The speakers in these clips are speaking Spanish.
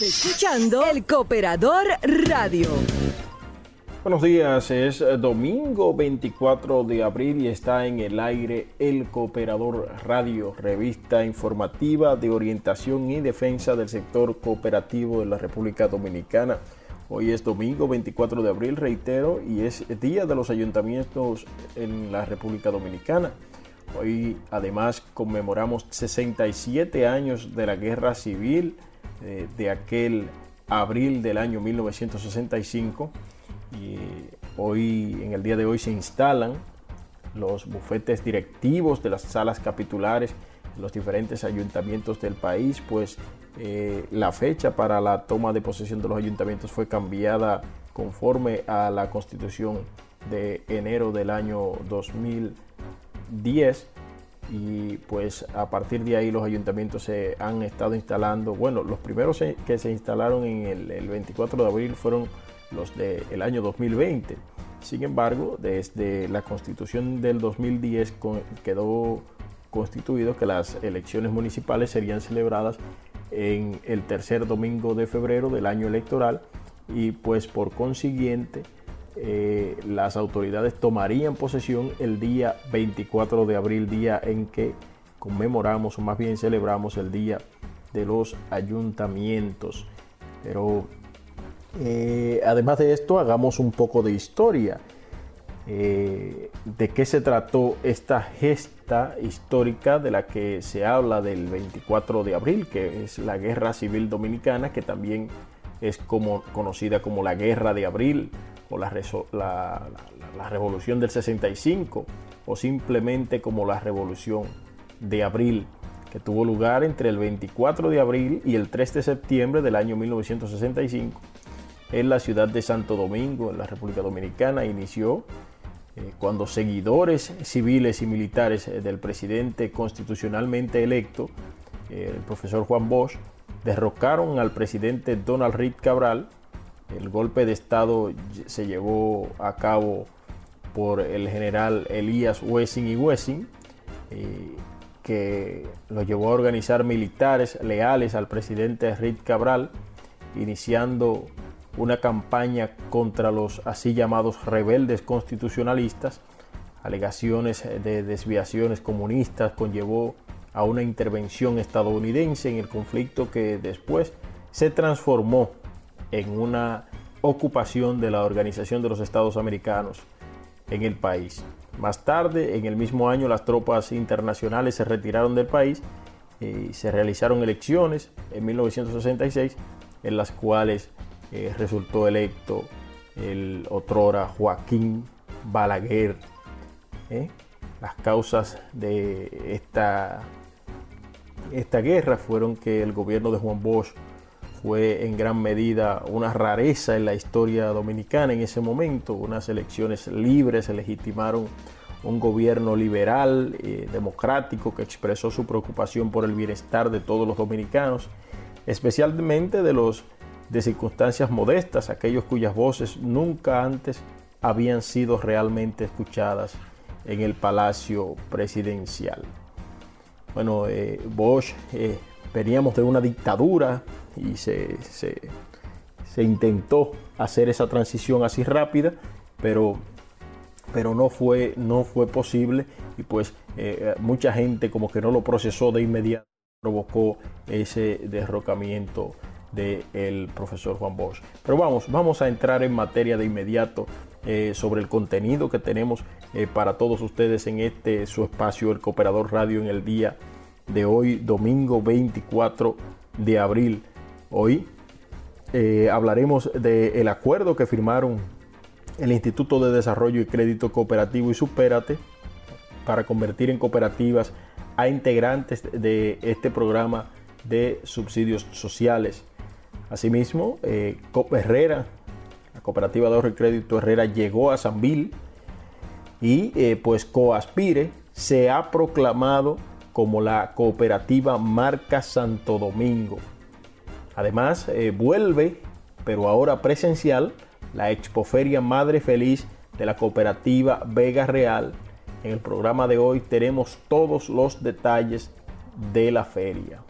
escuchando El Cooperador Radio. Buenos días, es domingo 24 de abril y está en el aire El Cooperador Radio, revista informativa de orientación y defensa del sector cooperativo de la República Dominicana. Hoy es domingo 24 de abril, reitero, y es Día de los Ayuntamientos en la República Dominicana. Hoy además conmemoramos 67 años de la Guerra Civil eh, de aquel abril del año 1965 y hoy en el día de hoy se instalan los bufetes directivos de las salas capitulares en los diferentes ayuntamientos del país pues eh, la fecha para la toma de posesión de los ayuntamientos fue cambiada conforme a la constitución de enero del año 2010 y pues a partir de ahí los ayuntamientos se han estado instalando, bueno, los primeros que se instalaron en el, 24 de abril fueron los del año 2020. Sin embargo, desde la constitución del 2010 quedó constituido que las elecciones municipales serían celebradas en el tercer domingo de febrero del año electoral y pues por consiguiente eh, las autoridades tomarían posesión el día 24 de abril, día en que conmemoramos o más bien celebramos el Día de los Ayuntamientos. Pero eh, además de esto, hagamos un poco de historia. Eh, ¿De qué se trató esta gesta histórica de la que se habla del 24 de abril, que es la Guerra Civil Dominicana, que también es como, conocida como la Guerra de Abril o la, revolución del 65 o simplemente como la revolución de abril que tuvo lugar entre el 24 de abril y el 3 de septiembre del año 1965 en la ciudad de Santo Domingo, en la República Dominicana, inició eh, cuando seguidores civiles y militares eh, del presidente constitucionalmente electo, el profesor Juan Bosch, derrocaron al presidente Donald Reed Cabral. El golpe de Estado se llevó a cabo por el general Elías Wessing y Wessing, que lo llevó a organizar militares leales al presidente Reed Cabral, iniciando una campaña contra los así llamados rebeldes constitucionalistas. Alegaciones de desviaciones comunistas conllevó a una intervención estadounidense en el conflicto que después se transformó en una ocupación de la Organización de los Estados Americanos en el país. Más tarde, en el mismo año, las tropas internacionales se retiraron del país y se realizaron elecciones en 1966 en las cuales eh, resultó electo el otrora Joaquín Balaguer. ¿eh? Las causas de esta, esta guerra fueron que el gobierno de Juan Bosch fue en gran medida una rareza en la historia dominicana en ese momento. Unas elecciones libres se legitimaron un gobierno liberal, eh, democrático, que expresó su preocupación por el bienestar de todos los dominicanos, especialmente de los de circunstancias modestas, aquellos cuyas voces nunca antes habían sido realmente escuchadas en el palacio presidencial. Bueno, eh, Bosch, eh, veníamos de una dictadura y se, intentó hacer esa transición así rápida, pero, pero no, fue, no fue posible y pues eh, mucha gente como que no lo procesó de inmediato, provocó ese derrocamiento del profesor Juan Bosch. Pero vamos, vamos a entrar en materia de inmediato eh, sobre el contenido que tenemos eh, para todos ustedes en este su espacio, el Cooperador Radio, en el día de hoy, domingo 24 de abril. Hoy eh, hablaremos del acuerdo que firmaron el Instituto de Desarrollo y Crédito Cooperativo y Supérate para convertir en cooperativas a integrantes de este programa de subsidios sociales. Asimismo, eh, Herrera, la cooperativa de ahorro y crédito Herrera llegó a Sanville y eh, pues Coaspire se ha proclamado como la cooperativa marca Santo Domingo. Además, eh, vuelve, pero ahora presencial, la Expoferia Madre Feliz de la cooperativa Vega Real. En el programa de hoy tenemos todos los detalles de la feria.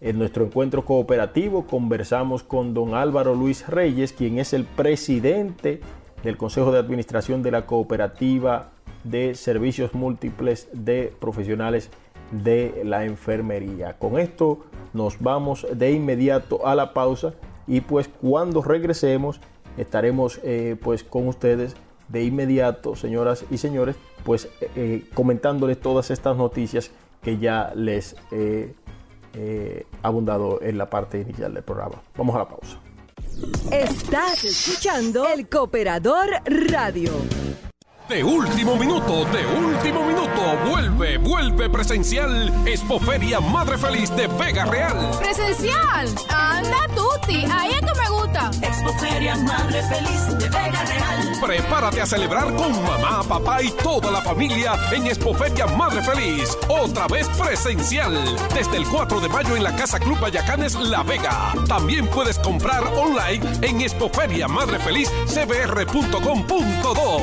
En nuestro encuentro cooperativo conversamos con don Álvaro Luis Reyes, quien es el presidente del Consejo de Administración de la Cooperativa de Servicios Múltiples de Profesionales de la Enfermería. Con esto nos vamos de inmediato a la pausa y pues cuando regresemos estaremos eh, pues con ustedes de inmediato, señoras y señores, pues eh, comentándoles todas estas noticias que ya les he eh, abundado en la parte inicial del programa. Vamos a la pausa. Estás escuchando el Cooperador Radio. De último minuto, de último minuto, vuelve, vuelve presencial Expoferia Madre Feliz de Vega Real. ¿Presencial? Anda, Tuti, ahí Expoferia Madre Feliz de Vega Real. Prepárate a celebrar con mamá, papá y toda la familia en Expoferia Madre Feliz. Otra vez presencial. Desde el 4 de mayo en la Casa Club Bayacanes La Vega. También puedes comprar online en expoferiamadrefeliz.cbr.com.do.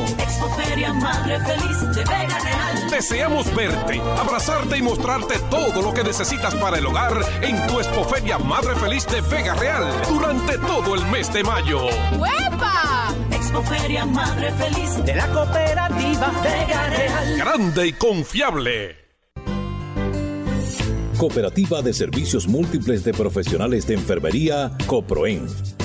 Madre Feliz de Vega Real. Deseamos verte, abrazarte y mostrarte todo lo que necesitas para el hogar en tu Expoferia Madre Feliz de Vega Real durante todo el mes de mayo. ¡Huepa! Expoferia Madre Feliz de la cooperativa Vega Real. Grande y confiable. Cooperativa de Servicios Múltiples de Profesionales de Enfermería, COPROEN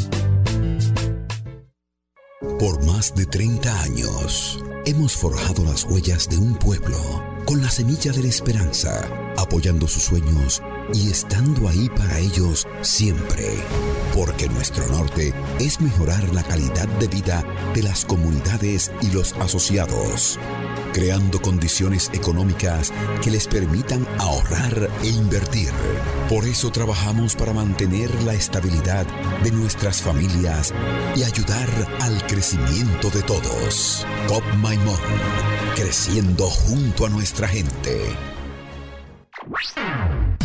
Por más de 30 años, hemos forjado las huellas de un pueblo con la semilla de la esperanza, apoyando sus sueños y estando ahí para ellos siempre. Porque nuestro norte es mejorar la calidad de vida de las comunidades y los asociados, creando condiciones económicas que les permitan ahorrar e invertir. Por eso trabajamos para mantener la estabilidad de nuestras familias y ayudar al crecimiento de todos. COP Maimón, creciendo junto a nuestra gente.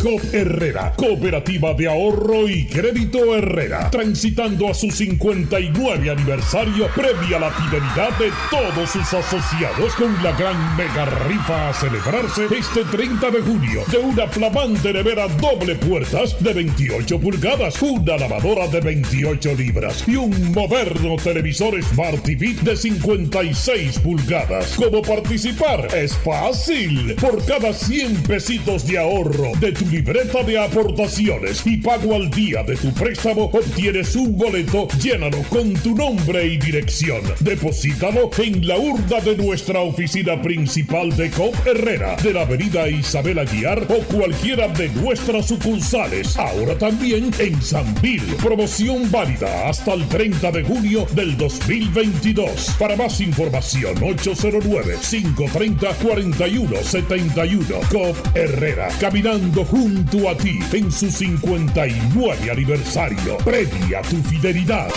Herrera, Cooperativa de Ahorro y Crédito Herrera, transitando a su 59 aniversario, premia la fidelidad de todos sus asociados con la gran mega rifa a celebrarse este 30 de junio de una flamante nevera doble puertas de 28 pulgadas, una lavadora de 28 libras y un moderno televisor Smart TV de 56 pulgadas. ¿Cómo participar? Es fácil. Por cada 100 pesitos de ahorro de tu libreta de aportaciones y pago al día de tu préstamo, obtienes un boleto, llénalo con tu nombre y dirección. Deposítalo en la urna de nuestra oficina principal de COP Herrera, de la avenida Isabel Aguiar o cualquiera de nuestras sucursales. Ahora también en Sanvil. Promoción válida hasta el 30 de junio del 2022. Para más información, 809-530-4171. COP Herrera, caminando junto a ti en su 59 aniversario. Premia tu fidelidad.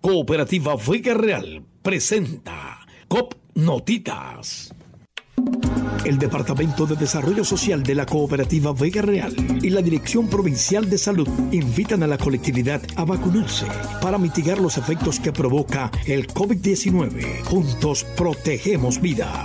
Cooperativa Vega Real presenta COP Notitas. El Departamento de Desarrollo Social de la Cooperativa Vega Real y la Dirección Provincial de Salud invitan a la colectividad a vacunarse para mitigar los efectos que provoca el COVID-19. Juntos protegemos vida.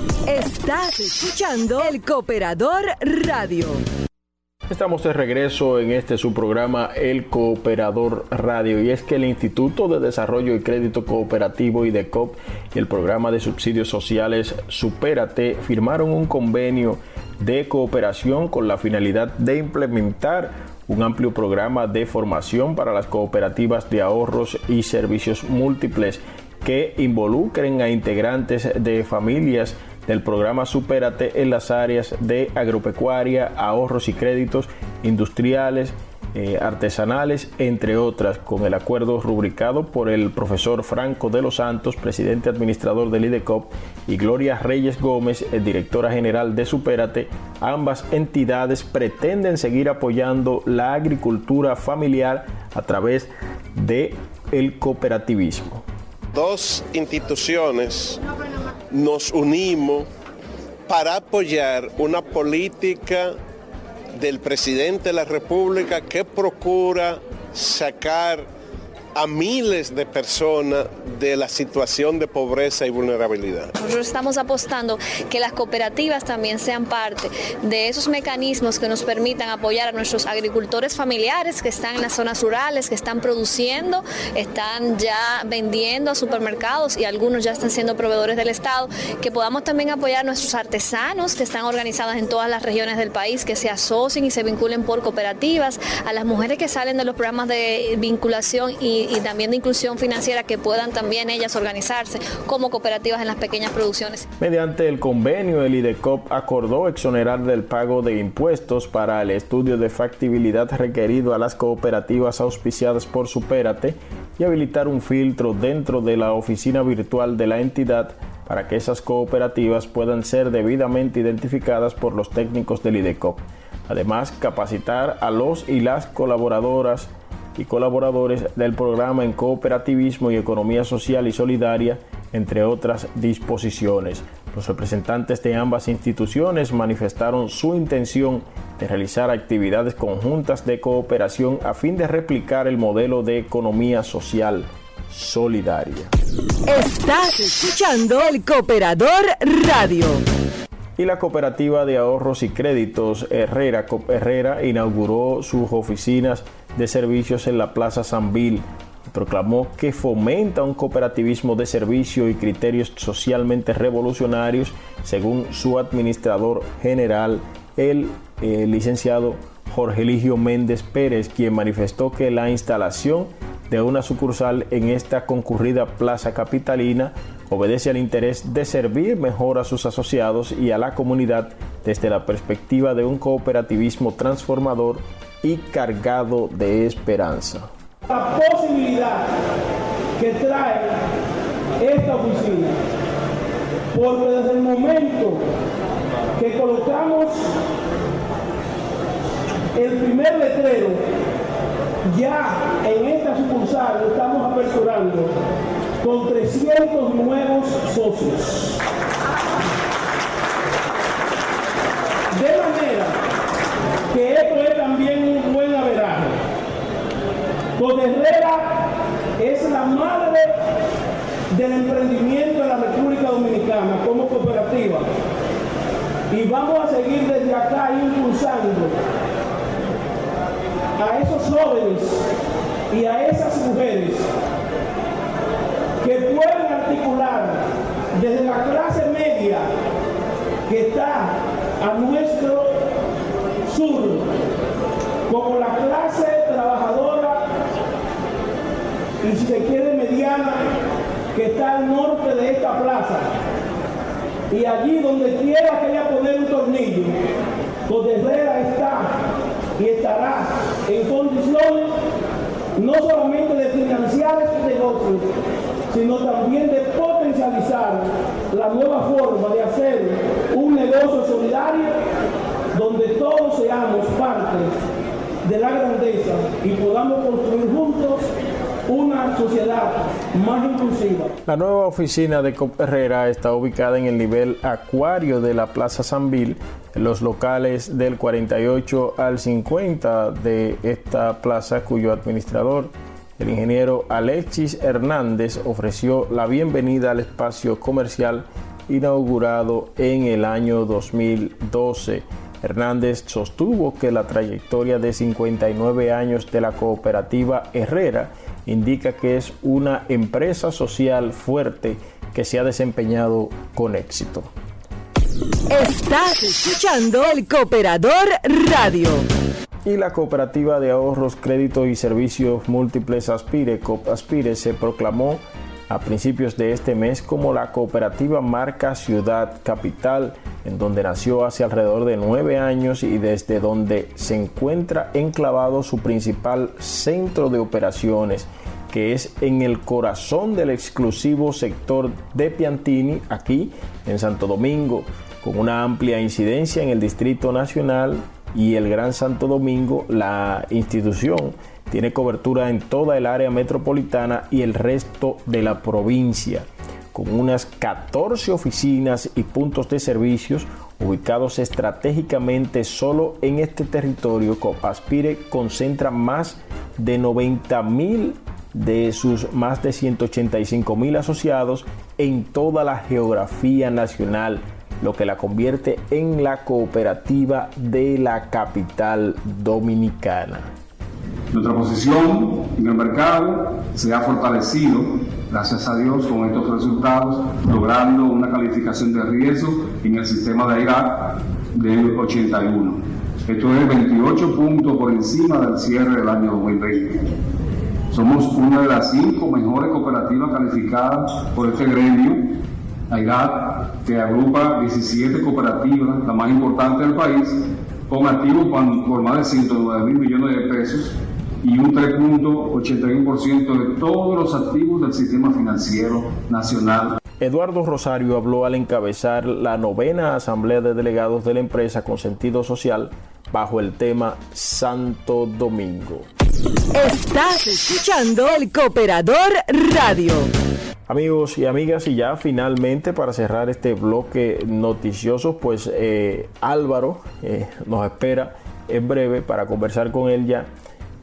Estás escuchando El Cooperador Radio. Estamos de regreso en este su programa El Cooperador Radio y es que el Instituto de Desarrollo y Crédito Cooperativo y DECOP y el programa de subsidios sociales Supérate firmaron un convenio de cooperación con la finalidad de implementar un amplio programa de formación para las cooperativas de ahorros y servicios múltiples que involucren a integrantes de familias del programa Supérate en las áreas de agropecuaria, ahorros y créditos industriales, eh, artesanales, entre otras, con el acuerdo rubricado por el profesor Franco de los Santos, presidente administrador del IDECOP, y Gloria Reyes Gómez, directora general de Supérate, ambas entidades pretenden seguir apoyando la agricultura familiar a través de el cooperativismo. Dos instituciones nos unimos para apoyar una política del presidente de la República que procura sacar a miles de personas de la situación de pobreza y vulnerabilidad. Nosotros estamos apostando que las cooperativas también sean parte de esos mecanismos que nos permitan apoyar a nuestros agricultores familiares que están en las zonas rurales, que están produciendo, están ya vendiendo a supermercados y algunos ya están siendo proveedores del Estado, que podamos también apoyar a nuestros artesanos que están organizados en todas las regiones del país, que se asocien y se vinculen por cooperativas, a las mujeres que salen de los programas de vinculación y, y también de inclusión financiera que puedan también ellas organizarse como cooperativas en las pequeñas producciones. Mediante el convenio, el IDECOP acordó exonerar del pago de impuestos para el estudio de factibilidad requerido a las cooperativas auspiciadas por Supérate y habilitar un filtro dentro de la oficina virtual de la entidad para que esas cooperativas puedan ser debidamente identificadas por los técnicos del IDECOP. Además, capacitar a los y las colaboradoras y colaboradores del programa en cooperativismo y economía social y solidaria, entre otras disposiciones. Los representantes de ambas instituciones manifestaron su intención de realizar actividades conjuntas de cooperación a fin de replicar el modelo de economía social solidaria. Estás escuchando el Cooperador Radio. Y la cooperativa de ahorros y créditos Herrera Herrera inauguró sus oficinas de servicios en la Plaza Sanvil proclamó que fomenta un cooperativismo de servicio y criterios socialmente revolucionarios, según su administrador general, el eh, licenciado Jorge Eligio Méndez Pérez, quien manifestó que la instalación de una sucursal en esta concurrida plaza capitalina obedece al interés de servir mejor a sus asociados y a la comunidad desde la perspectiva de un cooperativismo transformador y cargado de esperanza. La posibilidad que trae esta oficina, porque desde el momento que colocamos el primer letrero, ya en esta sucursal estamos aperturando con 300 nuevos socios. De manera que esto es también un buen averaje. Don Herrera es la madre del emprendimiento de la República Dominicana como cooperativa. Y vamos a seguir desde acá impulsando a esos jóvenes y a esas mujeres pueden articular desde la clase media que está a nuestro sur, como la clase trabajadora y si se quiere mediana que está al norte de esta plaza. Y allí donde quiera que haya poner un tornillo, donde Herrera está y estará en condiciones no solamente de financiar estos negocios, sino también de potencializar la nueva forma de hacer un negocio solidario donde todos seamos parte de la grandeza y podamos construir juntos una sociedad más inclusiva. La nueva oficina de Cop Herrera está ubicada en el nivel acuario de la Plaza Sanvil, en los locales del 48 al 50 de esta plaza, cuyo administrador, el ingeniero Alexis Hernández, ofreció la bienvenida al espacio comercial inaugurado en el año 2012. Hernández sostuvo que la trayectoria de 59 años de la cooperativa Herrera indica que es una empresa social fuerte que se ha desempeñado con éxito. Estás escuchando el Cooperador Radio. Y la cooperativa de ahorros, créditos y servicios múltiples Aspire, COP Aspire, se proclamó a principios de este mes como la cooperativa marca Ciudad Capital, en donde nació hace alrededor de nueve años y desde donde se encuentra enclavado su principal centro de operaciones, que es en el corazón del exclusivo sector de Piantini, aquí en Santo Domingo, con una amplia incidencia en el Distrito Nacional y el Gran Santo Domingo, la institución tiene cobertura en toda el área metropolitana y el resto de la provincia, con unas 14 oficinas y puntos de servicios ubicados estratégicamente solo en este territorio. Copaspire concentra más de 90 mil de sus más de 185 mil asociados en toda la geografía nacional, lo que la convierte en la cooperativa de la capital dominicana. Nuestra posición en el mercado se ha fortalecido, gracias a Dios, con estos resultados, logrando una calificación de riesgo en el sistema de IRAC de 81. Esto es 28 puntos por encima del cierre del año 2020. Somos una de las cinco mejores cooperativas calificadas por este gremio, AIRAT, que agrupa 17 cooperativas, la más importante del país, con activos por más de 109 mil millones de pesos y un 3.81% de todos los activos del sistema financiero nacional. Eduardo Rosario habló al encabezar la novena asamblea de delegados de la empresa con sentido social bajo el tema Santo Domingo. Estás escuchando el Cooperador Radio. Amigos y amigas, y ya finalmente para cerrar este bloque noticioso, pues eh, Álvaro eh, nos espera en breve para conversar con él ya.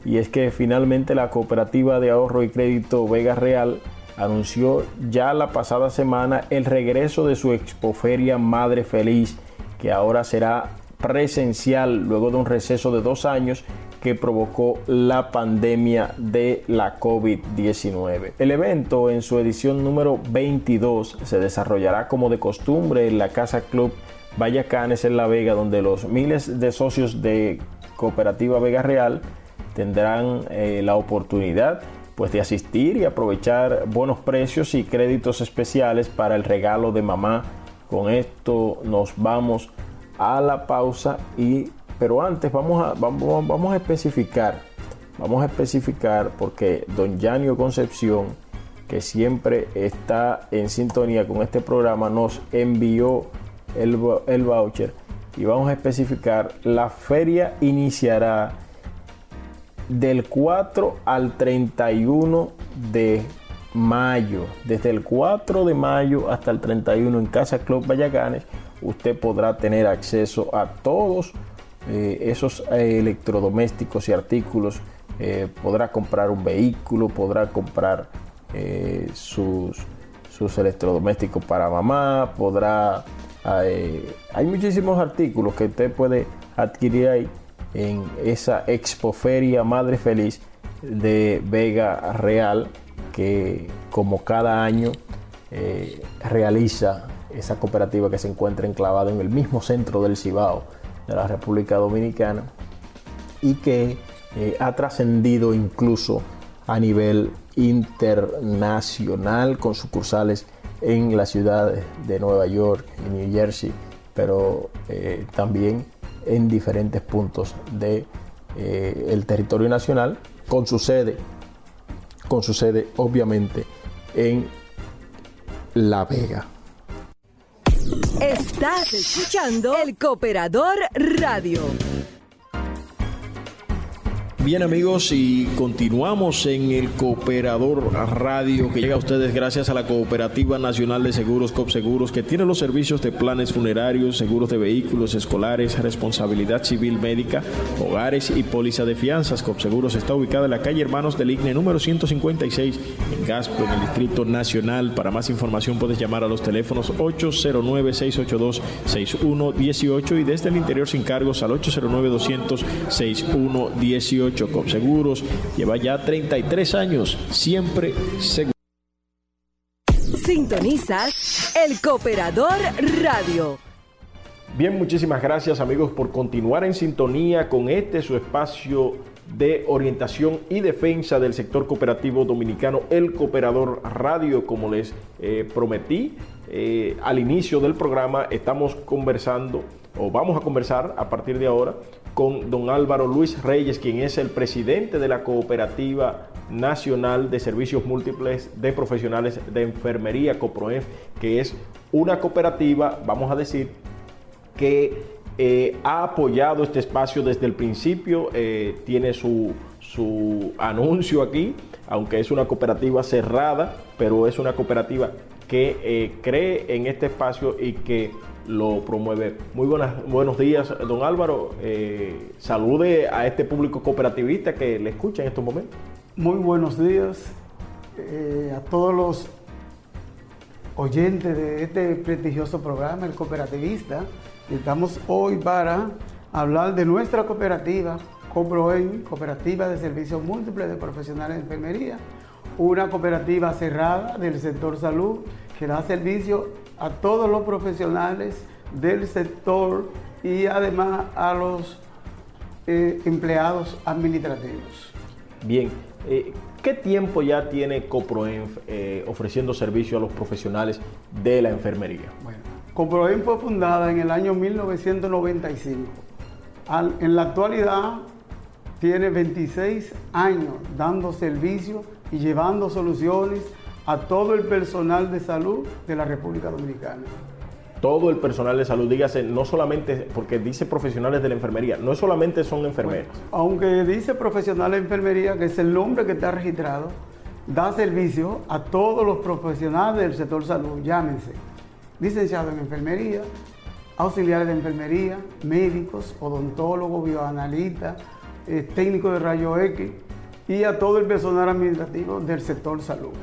Y es que finalmente la cooperativa de ahorro y crédito Vega Real anunció ya la pasada semana el regreso de su expoferia Madre Feliz, que ahora será presencial luego de un receso de dos años que provocó la pandemia de la COVID-19. El evento en su edición número 22 se desarrollará como de costumbre en la Casa Club Vallacanes en La Vega, donde los miles de socios de Cooperativa Vega Real tendrán eh, la oportunidad pues de asistir y aprovechar buenos precios y créditos especiales para el regalo de mamá. Con esto nos vamos a la pausa y pero antes vamos a, vamos, vamos a especificar, vamos a especificar porque don Yanio Concepción, que siempre está en sintonía con este programa, nos envió el, el voucher y vamos a especificar, la feria iniciará del 4 al 31 de mayo. Desde el 4 de mayo hasta el 31 en Casa Club Vallacanes, usted podrá tener acceso a todos eh, esos eh, electrodomésticos y artículos. Eh, podrá comprar un vehículo, podrá comprar sus, sus electrodomésticos para mamá, podrá... hay muchísimos artículos que usted puede adquirir ahí en esa expoferia Madre Feliz de Vega Real, que como cada año realiza esa cooperativa que se encuentra enclavada en el mismo centro del Cibao de la República Dominicana y que eh, ha trascendido incluso a nivel internacional con sucursales en las ciudades de Nueva York y New Jersey, pero eh, también en diferentes puntos del de, eh, territorio nacional, con su sede, con su sede obviamente en La Vega. Estás escuchando el Cooperador Radio. Bien amigos, y continuamos en el Cooperador Radio que llega a ustedes gracias a la Cooperativa Nacional de Seguros COPSEGUROS que tiene los servicios de planes funerarios, seguros de vehículos escolares, responsabilidad civil médica, hogares y póliza de fianzas. COPSEGUROS está ubicada en la calle Hermanos del Igne número 156 en Gasco, en el Distrito Nacional. Para más información puedes llamar a los teléfonos 809-682-6118 y desde el interior sin cargos al 809 200 6118 18. Seguros lleva ya 33 años, siempre seguro. Sintonizas el Cooperador Radio. Bien, muchísimas gracias amigos por continuar en sintonía con este su espacio de orientación y defensa del sector cooperativo dominicano, el Cooperador Radio, como les eh, prometí eh, al inicio del programa, estamos conversando o vamos a conversar a partir de ahora con don Álvaro Luis Reyes, quien es el presidente de la Cooperativa Nacional de Servicios Múltiples de Profesionales de Enfermería, COPROEF, que es una cooperativa, vamos a decir, que eh, ha apoyado este espacio desde el principio, eh, tiene su, su anuncio aquí, aunque es una cooperativa cerrada, pero es una cooperativa que eh, cree en este espacio y que lo promueve. Muy buenas, buenos días, don Álvaro. Eh, salude a este público cooperativista que le escucha en estos momentos. Muy buenos días eh, a todos los oyentes de este prestigioso programa, el cooperativista. Estamos hoy para hablar de nuestra cooperativa, COPROEN, Cooperativa de Servicios Múltiples de Profesionales de Enfermería, una cooperativa cerrada del sector salud que da servicio a todos los profesionales del sector y además a los eh, empleados administrativos. Bien, eh, ¿qué tiempo ya tiene CoproEnf eh, ofreciendo servicio a los profesionales de la enfermería? Bueno, CoproEnf fue fundada en el año 1995. en la actualidad tiene 26 años dando servicio y llevando soluciones a todo el personal de salud de la República Dominicana todo el personal de salud, dígase, no solamente, porque dice profesionales de la enfermería, no solamente son enfermeros. aunque dice profesionales de enfermería, que es el nombre que está registrado, da servicio a todos los profesionales del sector salud, llámense, licenciados en enfermería, auxiliares de enfermería, médicos, odontólogos, bioanalistas, eh, técnicos de rayo X y a todo el personal administrativo del sector salud.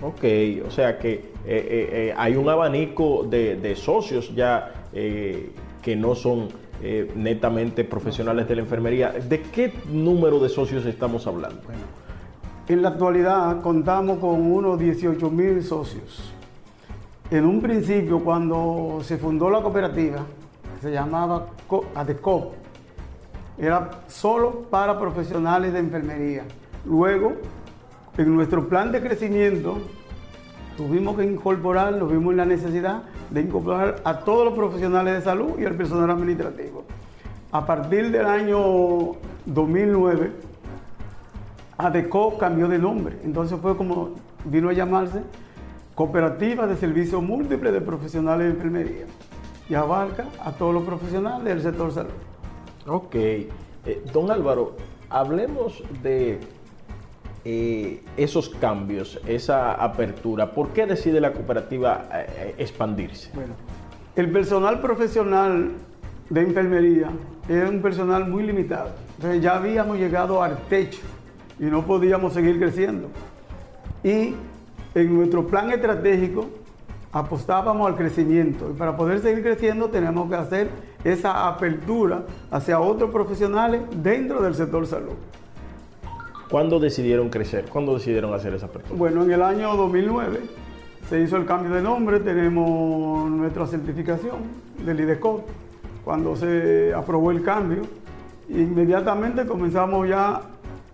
Ok, o sea que eh, eh, eh, hay un abanico de, socios ya que no son netamente profesionales de la enfermería. ¿De qué número de socios estamos hablando? Bueno, en la actualidad contamos con unos 18 mil socios. En un principio, cuando se fundó la cooperativa, se llamaba ADECOP, era solo para profesionales de enfermería. Luego en nuestro plan de crecimiento tuvimos que incorporar, nos vimos la necesidad de incorporar a todos los profesionales de salud y al personal administrativo. A partir del año 2009, ADECO cambió de nombre. Entonces fue como vino a llamarse Cooperativa de Servicios Múltiples de Profesionales de Enfermería y abarca a todos los profesionales del sector salud. Ok. Eh, don Álvaro, hablemos de eh, esos cambios, esa apertura? ¿Por qué decide la cooperativa eh, eh, expandirse? Bueno, el personal profesional de enfermería es un personal muy limitado. Entonces ya habíamos llegado al techo y no podíamos seguir creciendo. Y en nuestro plan estratégico apostábamos al crecimiento. Y para poder seguir creciendo tenemos que hacer esa apertura hacia otros profesionales dentro del sector salud. ¿Cuándo decidieron crecer? ¿Cuándo decidieron hacer esa apertura? Bueno, en el año 2009 se hizo el cambio de nombre, tenemos nuestra certificación del IDECO. Cuando se aprobó el cambio, inmediatamente comenzamos ya a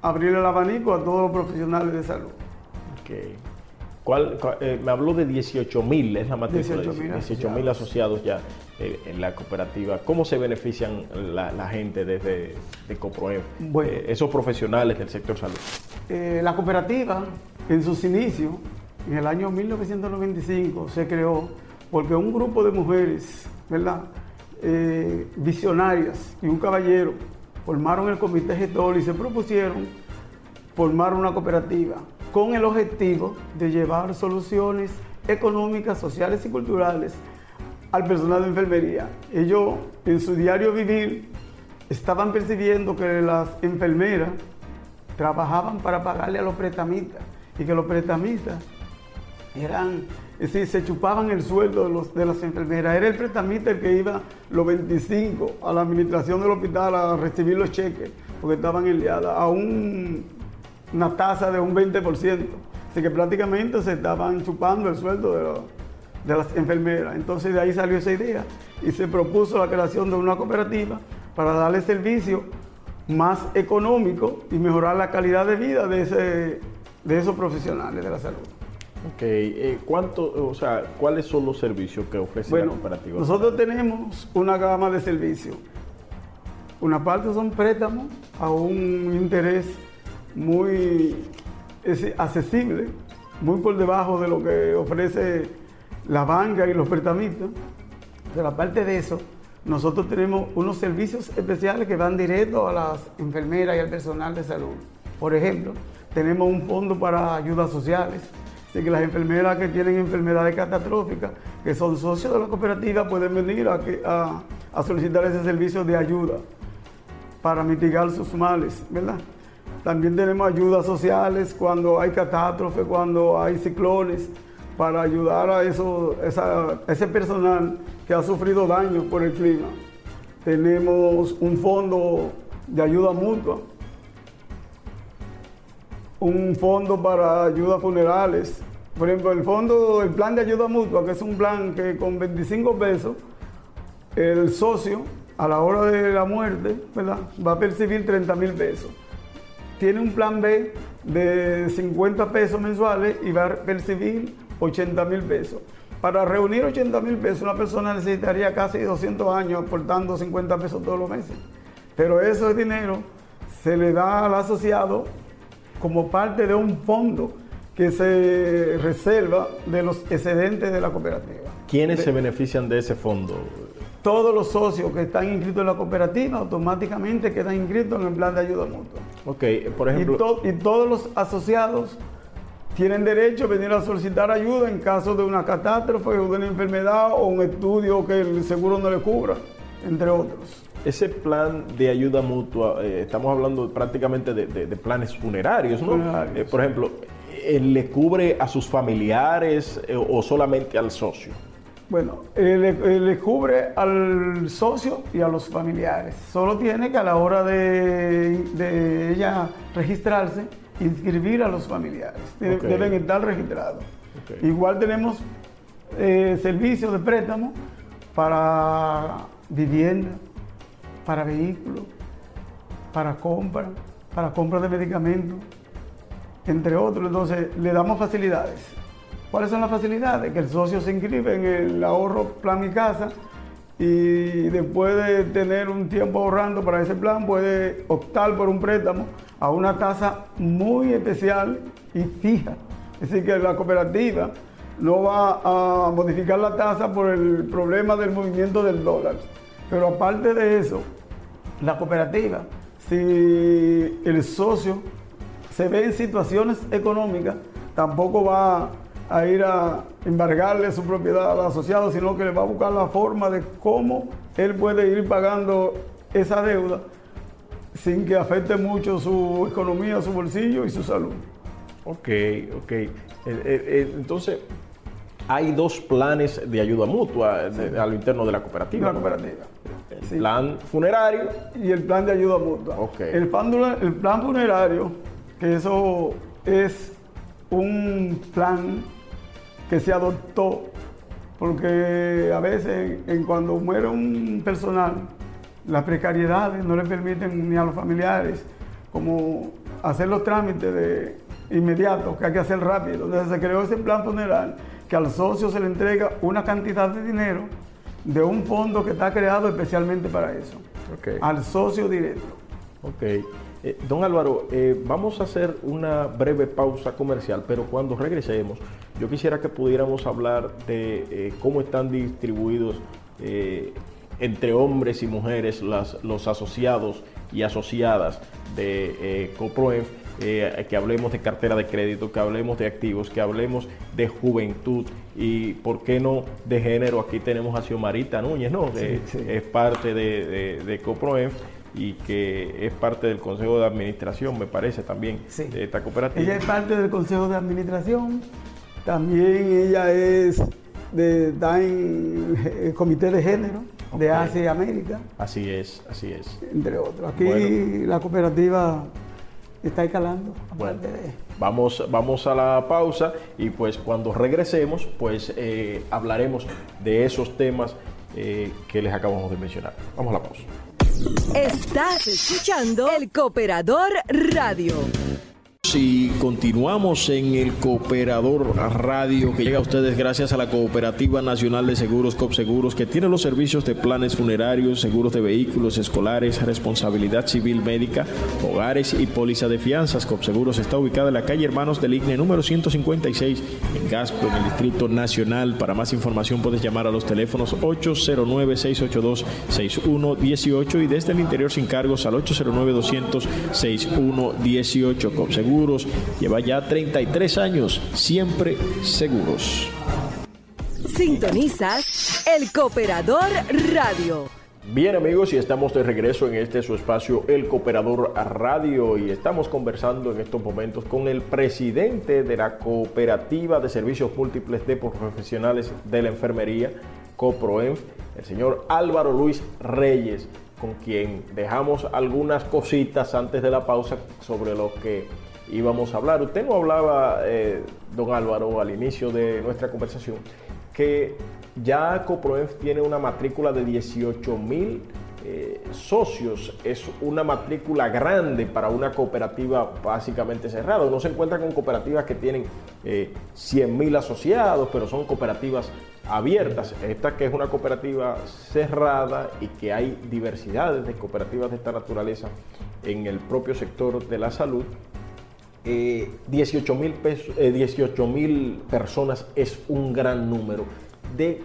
abrir el abanico a todos los profesionales de salud. Okay. Eh, me habló de 18 mil, es la matrícula, 18 mil asociados ya eh, en la cooperativa. ¿Cómo se benefician la, gente desde de CoproEF, eh, esos profesionales del sector salud? la cooperativa, en sus inicios, en el año 1995, se creó porque un grupo de mujeres, ¿verdad? visionarias y un caballero formaron el comité gestor y se propusieron formar una cooperativa con el objetivo de llevar soluciones económicas, sociales y culturales al personal de enfermería. Ellos en su diario vivir estaban percibiendo que las enfermeras trabajaban para pagarle a los prestamistas y que los prestamistas eran, es decir, se chupaban el sueldo de, los, de las enfermeras. Era el prestamista el que iba los 25 a la administración del hospital a recibir los cheques porque estaban enliadas a un una tasa de un 20%. Así que prácticamente se estaban chupando el sueldo de, las enfermeras. Entonces de ahí salió esa idea y se propuso la creación de una cooperativa para darle servicio más económico y mejorar la calidad de vida de, ese, de esos profesionales de la salud. Ok, eh, ¿cuánto, o sea, ¿cuáles son los servicios que ofrece la cooperativa? Nosotros tenemos una gama de servicios. Una parte son préstamos a un interés muy accesible, muy por debajo de lo que ofrece la banca y los prestamistas. Pero aparte de eso, nosotros tenemos unos servicios especiales que van directo a las enfermeras y al personal de salud. Por ejemplo, tenemos un fondo para ayudas sociales, así que las enfermeras que tienen enfermedades catastróficas, que son socios de la cooperativa, pueden venir a, a solicitar ese servicio de ayuda para mitigar sus males, ¿verdad? También tenemos ayudas sociales cuando hay catástrofes, cuando hay ciclones, para ayudar a, eso, ese personal que ha sufrido daños por el clima. Tenemos un fondo de ayuda mutua, un fondo para ayudas funerales. Por ejemplo, el fondo, el plan de ayuda mutua, que es un plan que con 25 pesos, el socio a la hora de la muerte va a percibir 30 mil pesos. Tiene un plan B de 50 pesos mensuales y va a percibir 80 mil pesos. Para reunir 80 mil pesos, una persona necesitaría casi 200 años aportando 50 pesos todos los meses. Pero ese dinero se le da al asociado como parte de un fondo que se reserva de los excedentes de la cooperativa. ¿Quiénes se benefician de ese fondo? Todos los socios que están inscritos en la cooperativa automáticamente quedan inscritos en el plan de ayuda mutua. Ok, por ejemplo. y todos los asociados tienen derecho a venir a solicitar ayuda en caso de una catástrofe o de una enfermedad o un estudio que el seguro no le cubra, entre otros. Ese plan de ayuda mutua, eh, estamos hablando prácticamente de, planes funerarios, ¿no? Eh, por ejemplo, eh, ¿le cubre a sus familiares o solamente al socio? Bueno, le, cubre al socio y a los familiares. Solo tiene que a la hora de, de ella registrarse, inscribir a los familiares. Deben estar registrados. Igual tenemos eh, servicios de préstamo para vivienda, para vehículos, para compra, para compra de medicamentos, entre otros. Entonces, le damos facilidades. ¿Cuáles son las facilidades? Que el socio se inscribe en el ahorro plan Mi Casa y después de tener un tiempo ahorrando para ese plan puede optar por un préstamo a una tasa muy especial y fija. Es decir, que la cooperativa no va a modificar la tasa por el problema del movimiento del dólar. Pero aparte de eso, la cooperativa, si el socio se ve en situaciones económicas, tampoco va a ir a embargarle su propiedad al asociado, sino que le va a buscar la forma de cómo él puede ir pagando esa deuda sin que afecte mucho su economía, su bolsillo y su salud. Ok, ok. Eh, eh, eh, entonces, hay dos planes de ayuda mutua a lo interno de la cooperativa. La cooperativa. El plan funerario. Y el plan de ayuda mutua. Okay. El, plan, el plan funerario, que eso es un plan que se adoptó porque a veces en cuando muere un personal las precariedades no le permiten ni a los familiares como hacer los trámites de inmediatos que hay que hacer rápido. Entonces se creó ese plan funeral que al socio se le entrega una cantidad de dinero de un fondo que está creado especialmente para eso. Al socio directo. Ok. Eh, don Álvaro, eh, vamos a hacer una breve pausa comercial, pero cuando regresemos, yo quisiera que pudiéramos hablar de eh, cómo están distribuidos entre hombres y mujeres los asociados y asociadas de CoProEF, eh, que hablemos de cartera de crédito, que hablemos de activos, que hablemos de juventud y, ¿por qué no, de género? Aquí tenemos a Xiomarita Núñez, ¿no? Es parte de, de, y que es parte del Consejo de Administración, me parece, también, de esta cooperativa. Ella es parte del Consejo de Administración, también ella es de, está en el Comité de Género de Asia y América. Así es, así es. Entre otros. Aquí la cooperativa está escalando. Bueno, vamos, vamos a la pausa y pues cuando regresemos, pues eh, hablaremos de esos temas eh, que les acabamos de mencionar. Vamos a la pausa. Estás escuchando el Cooperador Radio. Y continuamos en el Cooperador Radio que llega a ustedes gracias a la Cooperativa Nacional de Seguros COPSEGUROS que tiene los servicios de planes funerarios, seguros de vehículos escolares, responsabilidad civil médica, hogares y póliza de fianzas. COPSEGUROS está ubicada en la calle Hermanos del IGNE número 156 en Gasco, en el Distrito Nacional. Para más información puedes llamar a los teléfonos 809-682-6118 y desde el interior sin cargos al 809-200-6118. COPSEGUROS lleva ya 33 años, siempre seguros. Sintonizas El Cooperador Radio. Bien amigos, y estamos de regreso en este su espacio El Cooperador Radio y estamos conversando en estos momentos con el presidente de la Cooperativa de Servicios Múltiples de Profesionales de la Enfermería, COPROENF, el señor Álvaro Luis Reyes, con quien dejamos algunas cositas antes de la pausa sobre lo que íbamos a hablar. Usted no hablaba, eh, don Álvaro, al inicio de nuestra conversación, que ya Coproenf tiene una matrícula de 18 mil eh, socios. Es una matrícula grande para una cooperativa básicamente cerrada. Uno se encuentra con cooperativas que tienen 100 eh, mil asociados, pero son cooperativas abiertas. Esta que es una cooperativa cerrada y que hay diversidades de cooperativas de esta naturaleza en el propio sector de la salud. 18 eh, mil personas es un gran número de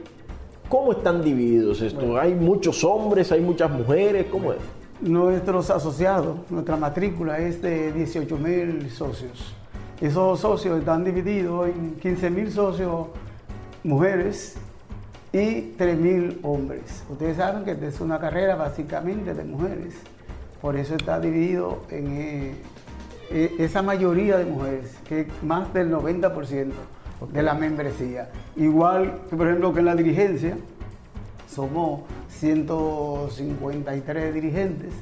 cómo están divididos esto. ¿Hay muchos hombres, hay muchas mujeres? ¿Cómo es? Nuestros asociados, nuestra matrícula es de 18 mil socios. Esos socios están divididos en 15 mil socios mujeres y 3 mil hombres. Ustedes saben que es una carrera básicamente de mujeres. Por eso está dividido en eh, esa mayoría de mujeres, que más del 90% de la membresía. Igual que, por ejemplo, que en la dirigencia, somos 153 dirigentes,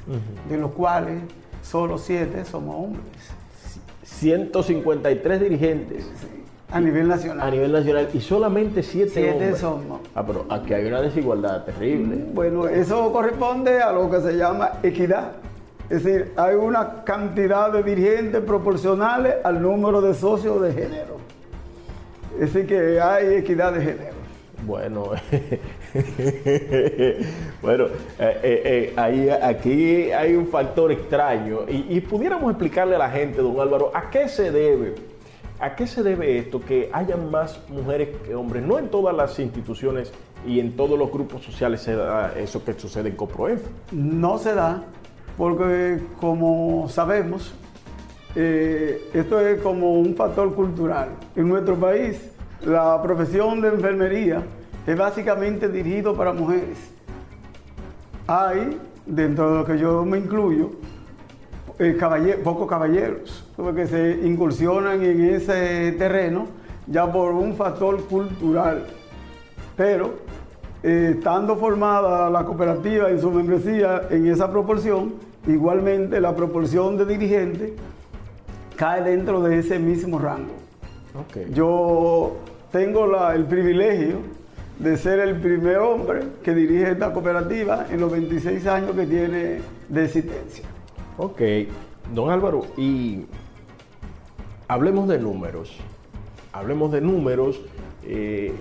de los cuales solo 7 somos hombres. 153 dirigentes. A nivel nacional. A nivel nacional. Y solamente 7 Siete somos. Ah, pero aquí hay una desigualdad terrible. Bueno, eso corresponde a lo que se llama equidad. Es decir, hay una cantidad de dirigentes proporcionales al número de socios de género. Es decir, que hay equidad de género. Bueno, bueno, eh, eh, eh, aquí hay un factor extraño y, pudiéramos explicarle a la gente, don Álvaro, a qué se debe, a qué se debe esto, que haya más mujeres que hombres. No en todas las instituciones y en todos los grupos sociales se da eso que sucede en COPROEF. No se da, porque como sabemos, eh, esto es como un factor cultural. En nuestro país, la profesión de enfermería es básicamente dirigido para mujeres. Hay, dentro de lo que yo me incluyo, eh, pocos caballeros, que se incursionan en ese terreno ya por un factor cultural. Pero eh, estando formada la cooperativa en su membresía en esa proporción, igualmente la proporción de dirigentes cae dentro de ese mismo rango. Yo tengo el privilegio de ser el primer hombre que dirige esta cooperativa en los 26 años que tiene de existencia. Ok, don Álvaro, y hablemos de números. Hablemos de números. Eh,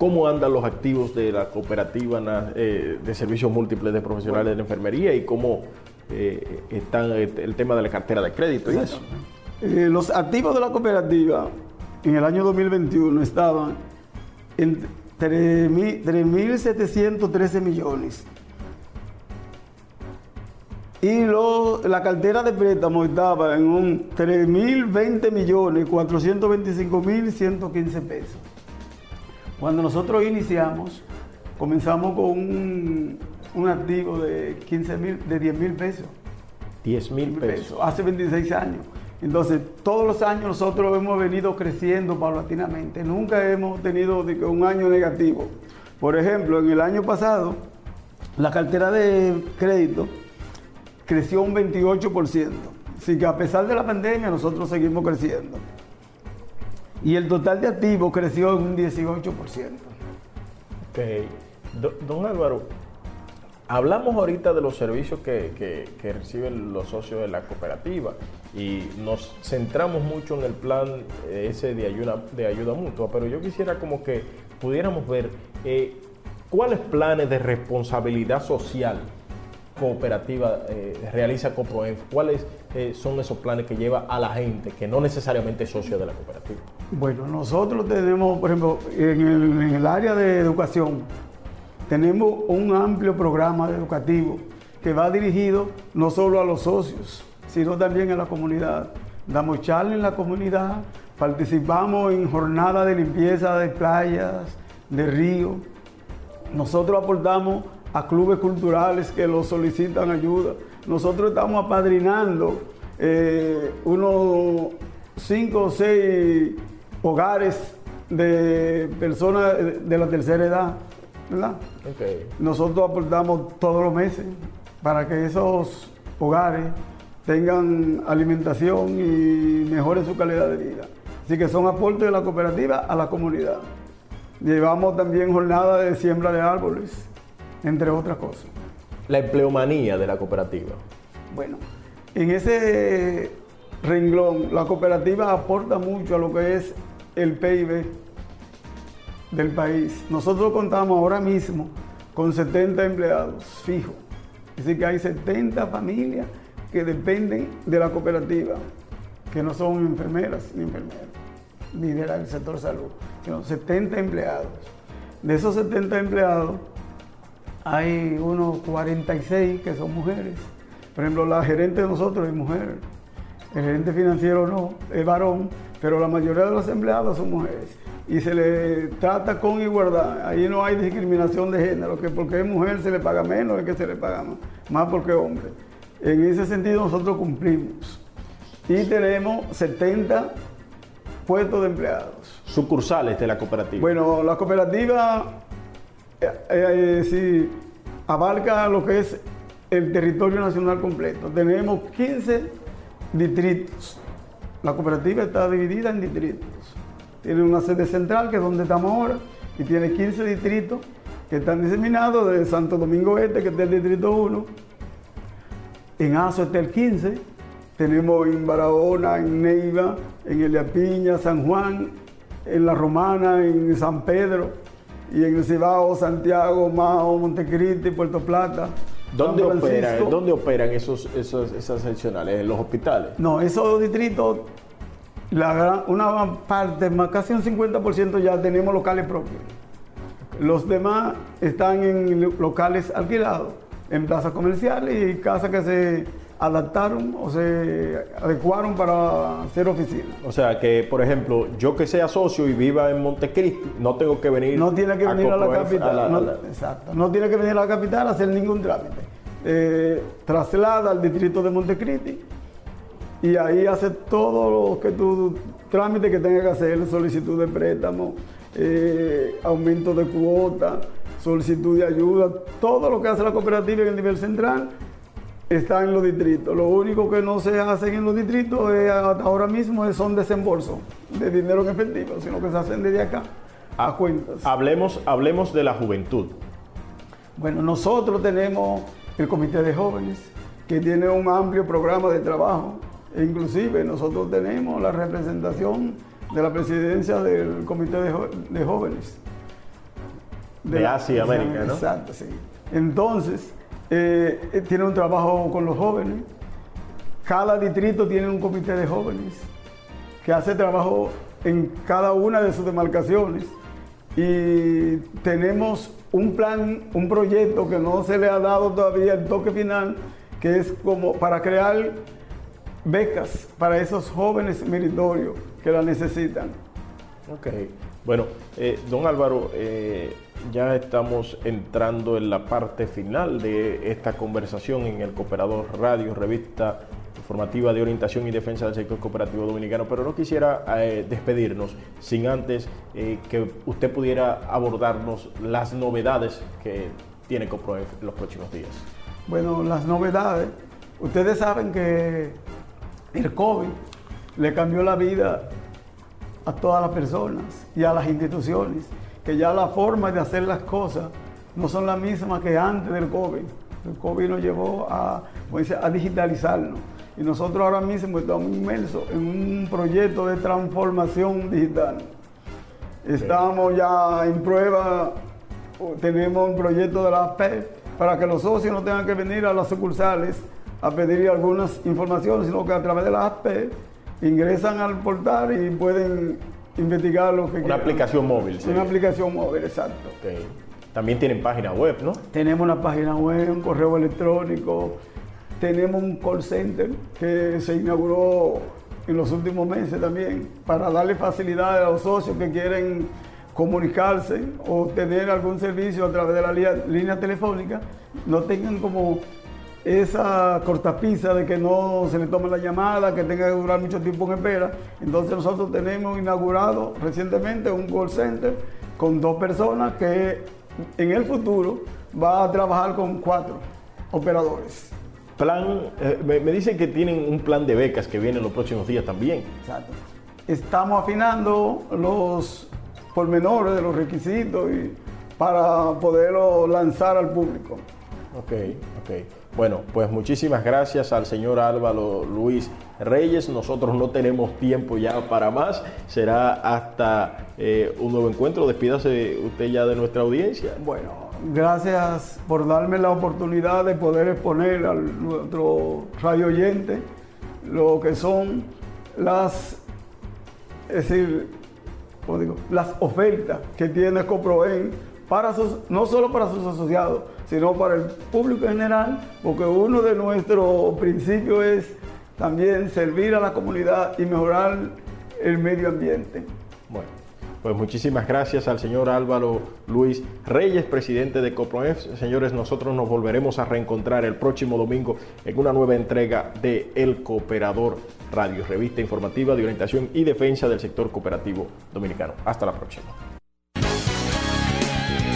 ¿Cómo andan los activos de la cooperativa eh, de servicios múltiples de profesionales de la enfermería y cómo eh, están el tema de la cartera de crédito y eso? Eh, los activos de la cooperativa en el año 2021 estaban en 3.713 millones. Y la cartera de préstamo estaba en un 3.020 millones 425.115 pesos. Cuando nosotros iniciamos, comenzamos con un, activo de 15 mil, de 10 mil pesos. 10 mil pesos. Hace 26 años. Entonces, todos los años nosotros hemos venido creciendo paulatinamente. Nunca hemos tenido un año negativo. Por ejemplo, en el año pasado, la cartera de crédito creció un 28%. Así que a pesar de la pandemia, nosotros seguimos creciendo. Y el total de activos creció en un 18%. Ok. Don Álvaro, Hablamos ahorita de los servicios que, reciben los socios de la cooperativa y nos centramos mucho en el plan eh, ese de ayuda, de ayuda mutua, pero yo quisiera como que pudiéramos ver eh, cuáles planes de responsabilidad social cooperativa eh, realiza COPROENF, cuáles son esos planes que lleva a la gente que no necesariamente es socio de la cooperativa. Bueno, nosotros tenemos, por ejemplo, en el área de educación, tenemos un amplio programa educativo que va dirigido no solo a los socios, sino también a la comunidad. Damos charlas en la comunidad, participamos en jornadas de limpieza de playas, de ríos. Nosotros aportamos a clubes culturales que lo solicitan ayuda. Nosotros estamos apadrinando eh, unos cinco o seis hogares de personas de la tercera edad, ¿verdad? Nosotros aportamos todos los meses para que esos hogares tengan alimentación y mejoren su calidad de vida. Así que son aportes de la cooperativa a la comunidad. Llevamos también jornada de siembra de árboles, entre otras cosas. La empleomanía de la cooperativa. Bueno, en ese renglón, la cooperativa aporta mucho a lo que es el PIB del país. Nosotros contamos ahora mismo con 70 empleados fijos. Es decir, que hay 70 familias que dependen de la cooperativa, que no son enfermeras ni enfermeros, ni del sector salud, sino 70 empleados. De esos 70 empleados, hay unos 46 que son mujeres. Por ejemplo, la gerente de nosotros es mujer, el gerente financiero no, es varón, pero la mayoría de los empleados son mujeres. Y se le trata con igualdad. Ahí no hay discriminación de género, que porque es mujer se le paga menos, es que se le paga más, más porque es hombre. En ese sentido nosotros cumplimos. Y tenemos 70 puestos de empleados. Sucursales de la cooperativa. Bueno, la cooperativa eh, eh, sí, abarca lo que es el territorio nacional completo. Tenemos 15 distritos. La cooperativa está dividida en distritos. Tiene una sede central, que es donde estamos ahora, y tiene 15 distritos que están diseminados de Santo Domingo Este, que es el distrito 1, en Azo está el 15, tenemos en Barahona, en Neiva, en Elia Piña, San Juan, en La Romana, en San Pedro, y en el Cibao, Santiago, Mao, Montecristi, Puerto Plata. ¿Dónde operan, ¿Dónde operan esos, esos, esas seccionales? ¿En los hospitales? No, esos distritos, la una parte, más casi un 50% ya tenemos locales propios. Los demás están en locales alquilados en plazas comerciales y casas que se adaptaron o se adecuaron para ser oficinas. O sea que, por ejemplo, yo que sea socio y viva en Montecristi, no tengo que venir. No tiene que venir a, la capital. no, exacto. No tiene que venir a la capital a hacer ningún trámite. Eh, traslada al distrito de Montecristi y ahí hace todo lo que tú trámite que tenga que hacer, solicitud de préstamo, eh, aumento de cuota, solicitud de ayuda, todo lo que hace la cooperativa en el nivel central está en los distritos. Lo único que no se hace en los distritos es, ahora mismo son desembolsos de dinero en efectivo, sino que se hacen desde acá a cuentas. Hablemos, hablemos de la juventud. Bueno, nosotros tenemos el Comité de Jóvenes, que tiene un amplio programa de trabajo. E inclusive nosotros tenemos la representación de la presidencia del Comité de Jóvenes de, Asia y América, ¿no? Exacto, sí. Entonces, eh, eh, tiene un trabajo con los jóvenes. Cada distrito tiene un comité de jóvenes que hace trabajo en cada una de sus demarcaciones. Y tenemos un plan, un proyecto que no se le ha dado todavía el toque final, que es como para crear becas para esos jóvenes meritorios que la necesitan. Ok. Bueno, eh, don Álvaro, ya estamos entrando en la parte final de esta conversación en el Cooperador Radio, revista informativa de orientación y defensa del sector cooperativo dominicano, pero no quisiera eh, despedirnos sin antes eh, que usted pudiera abordarnos las novedades que tiene COPROEF en los próximos días. Bueno, las novedades, ustedes saben que el COVID le cambió la vida a todas las personas y a las instituciones que ya la forma de hacer las cosas no son las mismas que antes del COVID. El COVID nos llevó a, a digitalizarnos. Y nosotros ahora mismo estamos inmersos en un proyecto de transformación digital. Estamos ya en prueba, tenemos un proyecto de la AP para que los socios no tengan que venir a las sucursales a pedir algunas informaciones, sino que a través de la AP ingresan al portal y pueden investigar lo que Una aplicación móvil. Una aplicación móvil, exacto. También tienen página web, ¿no? Tenemos una página web, un correo electrónico, tenemos un call center que se inauguró en los últimos meses también para darle facilidades a los socios que quieren comunicarse o tener algún servicio a través de la línea, línea telefónica, no tengan como esa cortapisa de que no se le tome la llamada, que tenga que durar mucho tiempo en espera. Entonces nosotros tenemos inaugurado recientemente un call center con dos personas que en el futuro va a trabajar con cuatro operadores. Plan, eh, me, me dicen que tienen un plan de becas que viene en los próximos días también. Exacto. Estamos afinando los pormenores de los requisitos y para poderlo lanzar al público. Ok, ok. Bueno, pues muchísimas gracias al señor Álvaro Luis Reyes. Nosotros no tenemos tiempo ya para más. Será hasta eh, un nuevo encuentro. Despídase usted ya de nuestra audiencia. Bueno, gracias por darme la oportunidad de poder exponer a nuestro radio oyente lo que son las, es decir, ¿cómo digo? las ofertas que tiene Coproen para sus, no solo para sus asociados, sino para el público en general, porque uno de nuestros principios es también servir a la comunidad y mejorar el medio ambiente. Bueno, pues muchísimas gracias al señor Álvaro Luis Reyes, presidente de Coproef. Señores, nosotros nos volveremos a reencontrar el próximo domingo en una nueva entrega de El Cooperador Radio, revista informativa de orientación y defensa del sector cooperativo dominicano. Hasta la próxima.